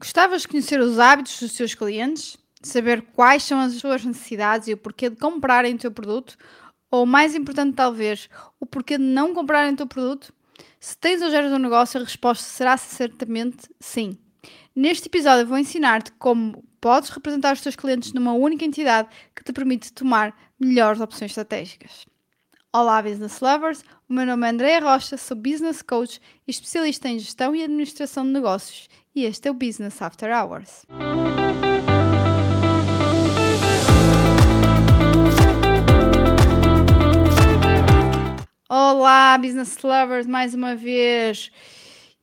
Gostavas de conhecer os hábitos dos teus clientes? Saber quais são as suas necessidades e o porquê de comprarem o teu produto? Ou mais importante, talvez, o porquê de não comprarem o teu produto? Se tens ou geras um negócio, a resposta será certamente sim. Neste episódio, vou ensinar-te como podes representar os teus clientes numa única entidade que te permite tomar melhores opções estratégicas. Olá, Business Lovers! O meu nome é Andrea Rocha, sou Business Coach e especialista em gestão e administração de negócios e este é o Business After Hours. Olá, Business Lovers, mais uma vez.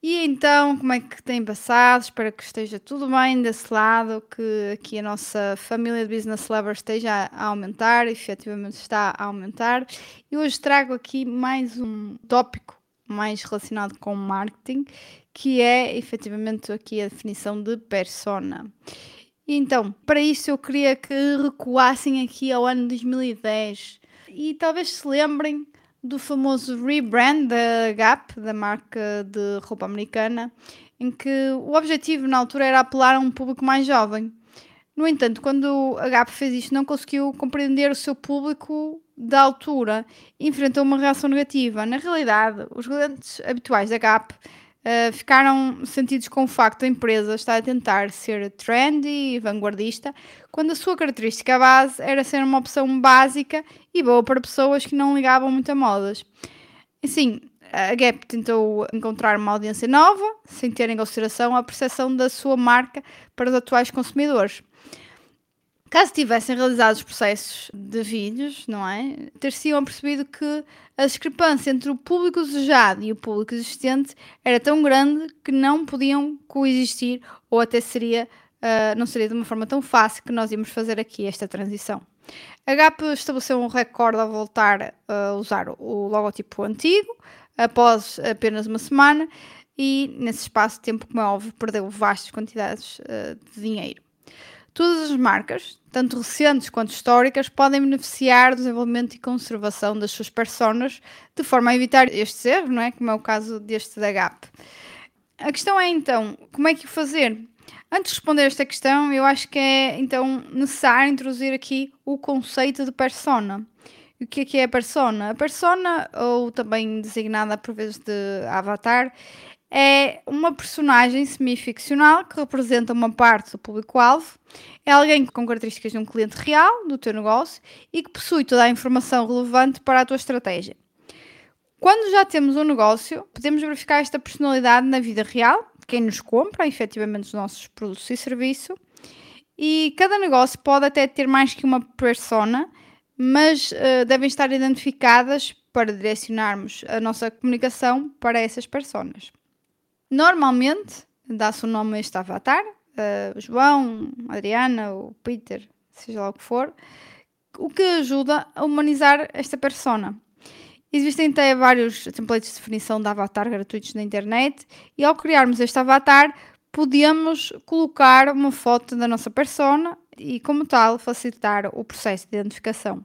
E então, como é que têm passado? Espero que esteja tudo bem desse lado, que aqui a nossa família de Business Lovers esteja a aumentar, efetivamente está a aumentar. E hoje trago aqui mais um tópico mais relacionado com marketing, que é efetivamente aqui a definição de persona. Então, para isso eu queria que recuassem aqui ao ano 2010 e talvez se lembrem do famoso rebrand da Gap, da marca de roupa americana, em que o objetivo na altura era apelar a um público mais jovem. No entanto, quando a Gap fez isto, não conseguiu compreender o seu público da altura e enfrentou uma reação negativa. Na realidade, os clientes habituais da Gap Uh, ficaram sentidos com o facto da empresa estar a tentar ser trendy e vanguardista, quando a sua característica base era ser uma opção básica e boa para pessoas que não ligavam muito a modas. Assim, a Gap tentou encontrar uma audiência nova, sem ter em consideração a percepção da sua marca para os atuais consumidores. Caso tivessem realizado os processos de vídeos, não é? Ter-se-iam percebido que a discrepância entre o público desejado e o público existente era tão grande que não podiam coexistir ou até seria, uh, não seria de uma forma tão fácil que nós íamos fazer aqui esta transição. A Gap estabeleceu um recorde a voltar a usar o logotipo antigo após apenas uma semana e nesse espaço de tempo, como é óbvio, perdeu vastas quantidades uh, de dinheiro. Todas as marcas, tanto recentes quanto históricas, podem beneficiar do desenvolvimento e conservação das suas personas de forma a evitar estes erros, não é? Como é o caso deste da Gap. A questão é então, como é que fazer? Antes de responder esta questão, eu acho que é então necessário introduzir aqui o conceito de persona. O que é que é a persona? A persona, ou também designada por vezes de avatar, é uma personagem semi-ficcional que representa uma parte do público-alvo. É alguém com características de um cliente real do teu negócio e que possui toda a informação relevante para a tua estratégia. Quando já temos um negócio, podemos verificar esta personalidade na vida real, quem nos compra efetivamente os nossos produtos e serviços. E cada negócio pode até ter mais que uma persona, mas uh, devem estar identificadas para direcionarmos a nossa comunicação para essas personas. Normalmente dá-se o nome a este avatar, uh, João, Adriana ou Peter, seja lá o que for, o que ajuda a humanizar esta persona. Existem até vários templates de definição de avatar gratuitos na internet e ao criarmos este avatar podemos colocar uma foto da nossa persona e como tal facilitar o processo de identificação.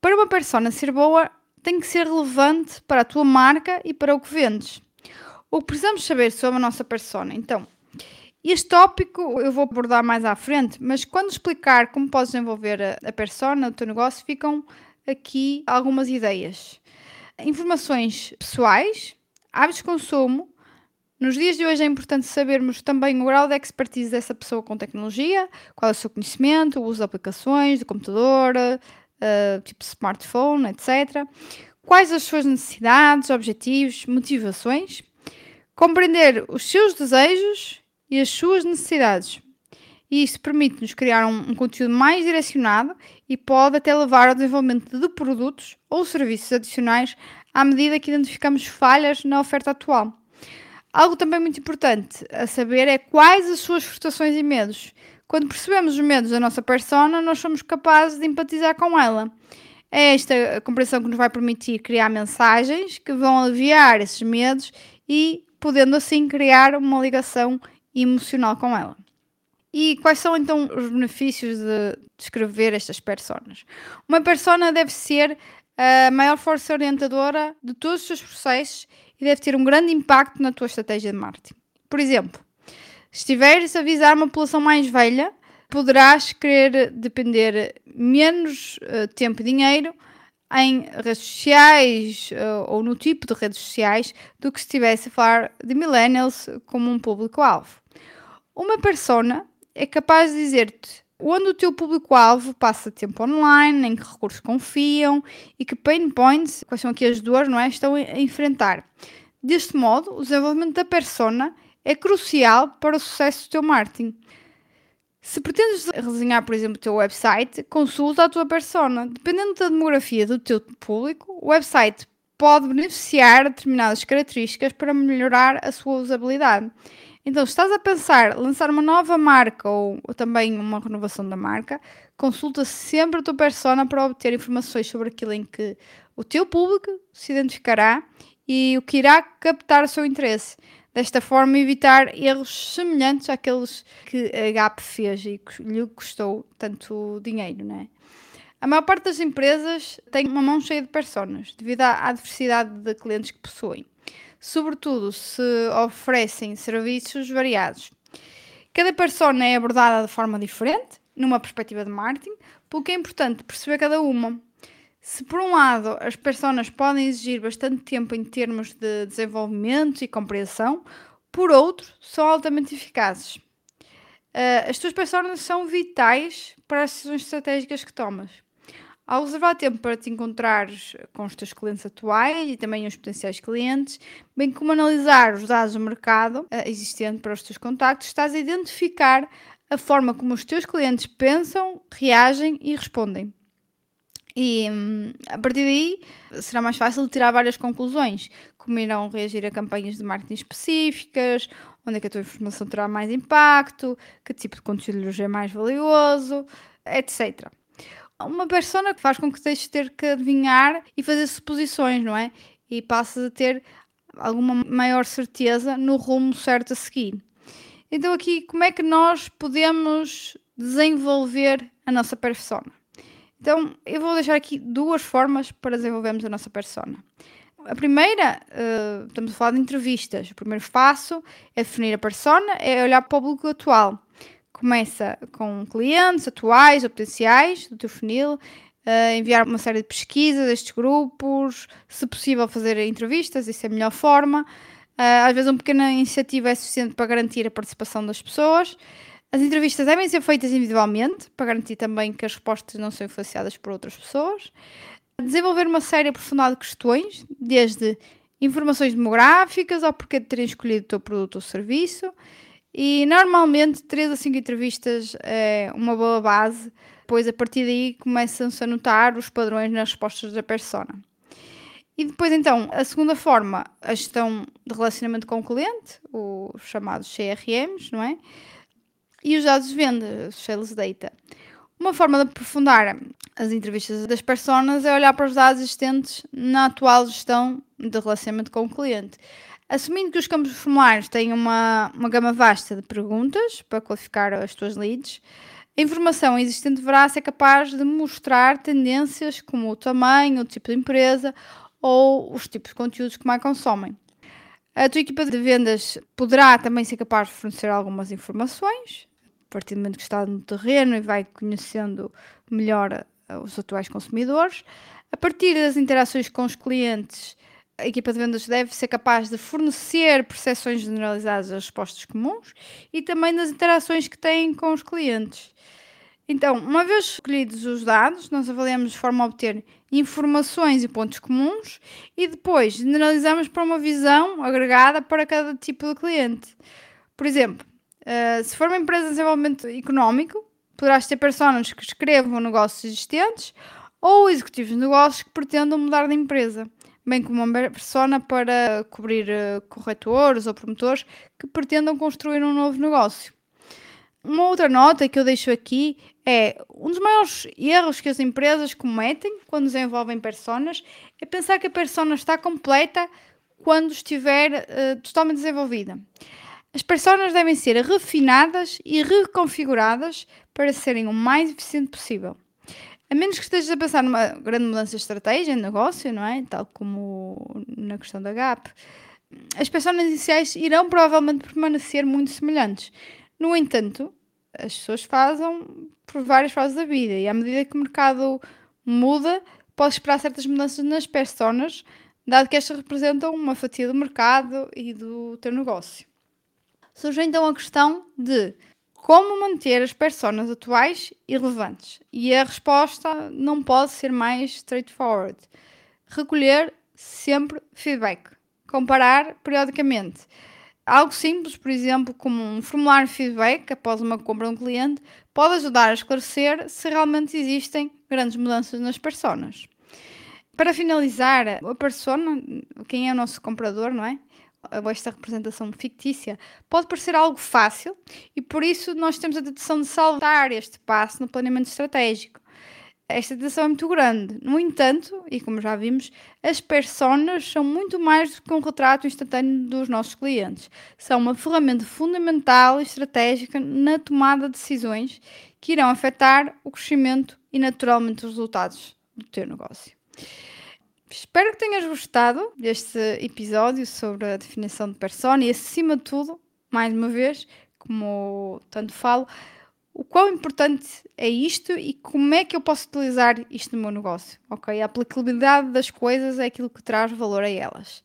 Para uma persona ser boa, tem que ser relevante para a tua marca e para o que vendes. O que precisamos saber sobre a nossa persona? Então, este tópico eu vou abordar mais à frente, mas quando explicar como podes desenvolver a, a persona do teu negócio, ficam aqui algumas ideias. Informações pessoais, hábitos de consumo. Nos dias de hoje é importante sabermos também o grau de expertise dessa pessoa com tecnologia, qual é o seu conhecimento, o uso de aplicações, do computador, uh, tipo smartphone, etc. Quais as suas necessidades, objetivos, motivações compreender os seus desejos e as suas necessidades. E isso permite-nos criar um, um, conteúdo mais direcionado e pode até levar ao desenvolvimento de produtos ou serviços adicionais à medida que identificamos falhas na oferta atual. Algo também muito importante a saber é quais as suas frustrações e medos. Quando percebemos os medos da nossa persona, nós somos capazes de empatizar com ela. É esta compreensão que nos vai permitir criar mensagens que vão aliviar esses medos e podendo assim criar uma ligação emocional com ela. E quais são então os benefícios de descrever estas personas? Uma persona deve ser a maior força orientadora de todos os seus processos e deve ter um grande impacto na tua estratégia de marketing. Por exemplo, Se estiveres a visar uma população mais velha, poderás querer depender menos uh, tempo e dinheiro em redes sociais uh, ou no tipo de redes sociais do que se estivesse a falar de millennials como um público-alvo. Uma persona é capaz de dizer-te onde o teu público-alvo passa tempo online, em que recursos confiam e que pain points, quais são aqui as dores, não é, estão a enfrentar. Deste modo, o desenvolvimento da persona é crucial para o sucesso do teu marketing. Se pretendes redesenhar, por exemplo, o teu website, consulta a tua persona. Dependendo da demografia do teu público, o website pode beneficiar de determinadas características para melhorar a sua usabilidade. Então, se estás a pensar lançar uma nova marca ou, ou também uma renovação da marca, consulta sempre a tua persona para obter informações sobre aquilo em que o teu público se identificará e o que irá captar o seu interesse. Desta forma, evitar erros semelhantes àqueles que a GAP fez e que lhe custou tanto dinheiro, não é? A maior parte das empresas tem uma mão cheia de personas, devido à diversidade de clientes que possuem, sobretudo se oferecem serviços variados. Cada persona é abordada de forma diferente, numa perspectiva de marketing, pelo que é importante perceber cada uma. Se por um lado as pessoas podem exigir bastante tempo em termos de desenvolvimento e compreensão, por outro, são altamente eficazes. Uh, as tuas pessoas são vitais para as decisões estratégicas que tomas. Ao reservar tempo para te encontrares com os teus clientes atuais e também os potenciais clientes, bem como analisar os dados do mercado uh, existente para os teus contactos, estás a identificar a forma como os teus clientes pensam, reagem e respondem. E hum, a partir daí será mais fácil tirar várias conclusões, como irão reagir a campanhas de marketing específicas, onde é que a tua informação terá mais impacto, que tipo de conteúdo é mais valioso, etc. Uma persona que faz com que deixes de ter que adivinhar e fazer suposições, não é? E passas a ter alguma maior certeza no rumo certo a seguir. Então, aqui, como é que nós podemos desenvolver a nossa persona? Então, eu vou deixar aqui duas formas para desenvolvermos a nossa persona. A primeira, uh, estamos a falar de entrevistas. O primeiro passo é definir a persona, é olhar para o público atual. Começa com clientes atuais ou potenciais do teu funil, uh, enviar uma série de pesquisas destes grupos, se possível fazer entrevistas, isso é a melhor forma. Uh, às vezes uma pequena iniciativa é suficiente para garantir a participação das pessoas. As entrevistas devem ser feitas individualmente, para garantir também que as respostas não são influenciadas por outras pessoas. Desenvolver uma série aprofundada de questões, desde informações demográficas ao porquê de terem escolhido o teu produto ou serviço. E normalmente 3 a 5 entrevistas é uma boa base, pois a partir daí começam-se a notar os padrões nas respostas da persona. E depois então, a segunda forma, a gestão de relacionamento com o cliente, os chamados CRMs, não é? E os dados de venda, sales data. Uma forma de aprofundar as entrevistas das personas é olhar para os dados existentes na atual gestão de relacionamento com o cliente. Assumindo que os campos formulários têm uma, uma gama vasta de perguntas para qualificar as tuas leads, a informação existente deverá ser capaz de mostrar tendências como o tamanho, o tipo de empresa ou os tipos de conteúdos que mais consomem. A tua equipa de vendas poderá também ser capaz de fornecer algumas informações, partir do momento que está no terreno e vai conhecendo melhor eh, os atuais consumidores. A partir das interações com os clientes, a equipa de vendas deve ser capaz de fornecer percepções generalizadas das respostas comuns e também das interações que têm com os clientes. Então, uma vez escolhidos os dados, nós avaliamos de forma a obter informações e pontos comuns e depois generalizamos para uma visão agregada para cada tipo de cliente. Por exemplo, Uh, se for uma empresa de desenvolvimento económico, poderás ter pessoas que escrevam negócios existentes ou executivos de negócios que pretendam mudar de empresa, bem como uma persona para cobrir uh, corretores ou promotores que pretendam construir um novo negócio. Uma outra nota que eu deixo aqui é um dos maiores erros que as empresas cometem quando desenvolvem personas é pensar que a persona está completa quando estiver uh, totalmente desenvolvida. As personas devem ser refinadas e reconfiguradas para serem o mais eficiente possível. A menos que estejas a pensar numa grande mudança de estratégia, de negócio, não é? Tal como na questão da GAP. as personas iniciais irão provavelmente permanecer muito semelhantes. No entanto, as pessoas fazem por várias fases da vida e à medida que o mercado muda, pode esperar certas mudanças nas personas, dado que estas representam uma fatia do mercado e do teu negócio. Surge então a questão de como manter as personas atuais e relevantes. E a resposta não pode ser mais straightforward. Recolher sempre feedback. Comparar periodicamente. Algo simples, por exemplo, como um formulário feedback após uma compra de um cliente, pode ajudar a esclarecer se realmente existem grandes mudanças nas personas. Para finalizar, a persona, quem é o nosso comprador, não é? Esta representação fictícia pode parecer algo fácil e por isso nós temos a tentação de saltar este passo no planeamento estratégico esta tensão é muito grande. No entanto, e como já vimos, as personas são muito mais do que um retrato instantâneo dos nossos clientes. São uma ferramenta fundamental e estratégica na tomada de decisões que irão afetar o crescimento e naturalmente os resultados do teu negócio. Espero que tenhas gostado deste episódio sobre a definição de persona e, acima de tudo, mais uma vez, como tanto falo, o quão importante é isto e como é que eu posso utilizar isto no meu negócio, ok? A aplicabilidade das coisas é aquilo que traz valor a elas.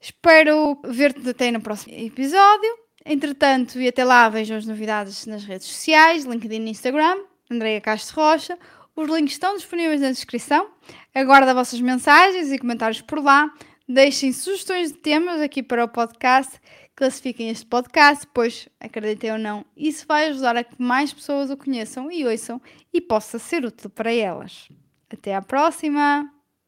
Espero ver-te até no próximo episódio. Entretanto, e até lá, vejam as novidades nas redes sociais, LinkedIn e Instagram, Andreia Castro Rocha. Os links estão disponíveis na descrição. Aguardo as vossas mensagens e comentários por lá. Deixem sugestões de temas aqui para o podcast classifiquem este podcast, pois, acreditem ou não, isso vai ajudar a que mais pessoas o conheçam e ouçam e possa ser útil para elas. Até à próxima!